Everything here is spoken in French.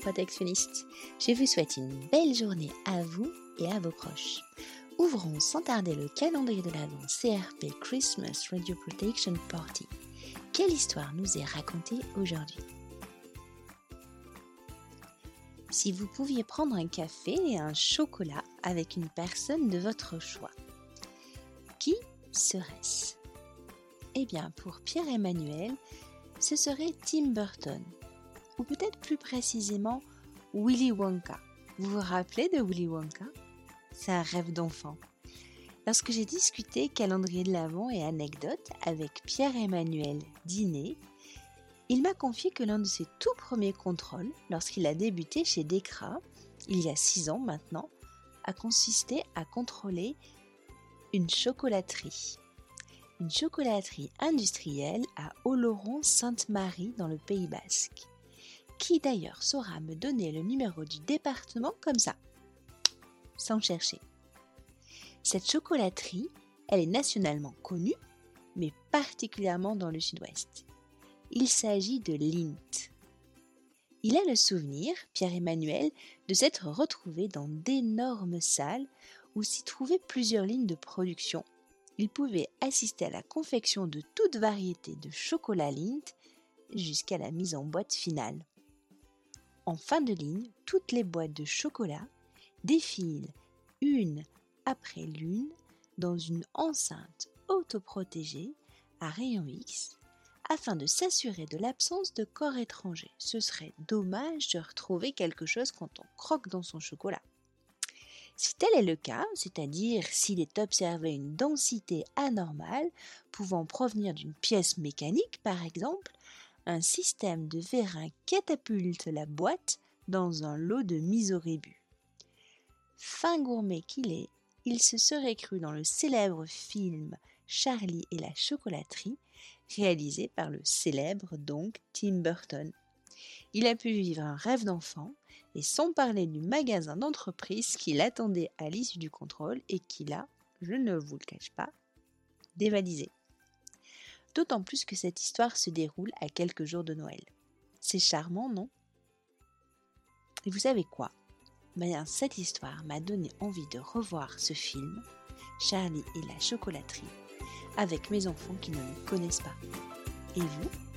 protectionnistes. Je vous souhaite une belle journée à vous et à vos proches. Ouvrons sans tarder le calendrier de l'Avent CRP Christmas Radio Protection Party. Quelle histoire nous est racontée aujourd'hui? Si vous pouviez prendre un café et un chocolat avec une personne de votre choix, qui serait-ce? Eh bien, pour Pierre-Emmanuel, ce serait Tim Burton, ou peut-être plus précisément Willy Wonka. Vous vous rappelez de Willy Wonka? C'est un rêve d'enfant. Lorsque j'ai discuté calendrier de l'Avent et anecdotes avec Pierre-Emmanuel Diné, il m'a confié que l'un de ses tout premiers contrôles, lorsqu'il a débuté chez Decra, il y a six ans maintenant, a consisté à contrôler une chocolaterie. Une chocolaterie industrielle à Oloron-Sainte-Marie dans le Pays Basque. Qui d'ailleurs saura me donner le numéro du département comme ça, sans chercher. Cette chocolaterie, elle est nationalement connue, mais particulièrement dans le sud-ouest. Il s'agit de Lint. Il a le souvenir, Pierre-Emmanuel, de s'être retrouvé dans d'énormes salles où s'y trouvaient plusieurs lignes de production. Il pouvait assister à la confection de toute variété de chocolat Lint jusqu'à la mise en boîte finale. En fin de ligne, toutes les boîtes de chocolat défilent une après l'une dans une enceinte autoprotégée à rayon X afin de s'assurer de l'absence de corps étrangers. Ce serait dommage de retrouver quelque chose quand on croque dans son chocolat. Si tel est le cas, c'est-à-dire s'il est observé une densité anormale pouvant provenir d'une pièce mécanique par exemple, un système de vérin catapulte la boîte dans un lot de mise au rébut. Fin gourmet qu'il est, il se serait cru dans le célèbre film Charlie et la chocolaterie, réalisé par le célèbre donc Tim Burton. Il a pu vivre un rêve d'enfant, et sans parler du magasin d'entreprise qui l'attendait à l'issue du contrôle et qui l'a, je ne vous le cache pas, dévalisé. D'autant plus que cette histoire se déroule à quelques jours de Noël. C'est charmant, non? Et vous savez quoi? Ben, cette histoire m'a donné envie de revoir ce film, Charlie et la chocolaterie, avec mes enfants qui ne le connaissent pas. Et vous?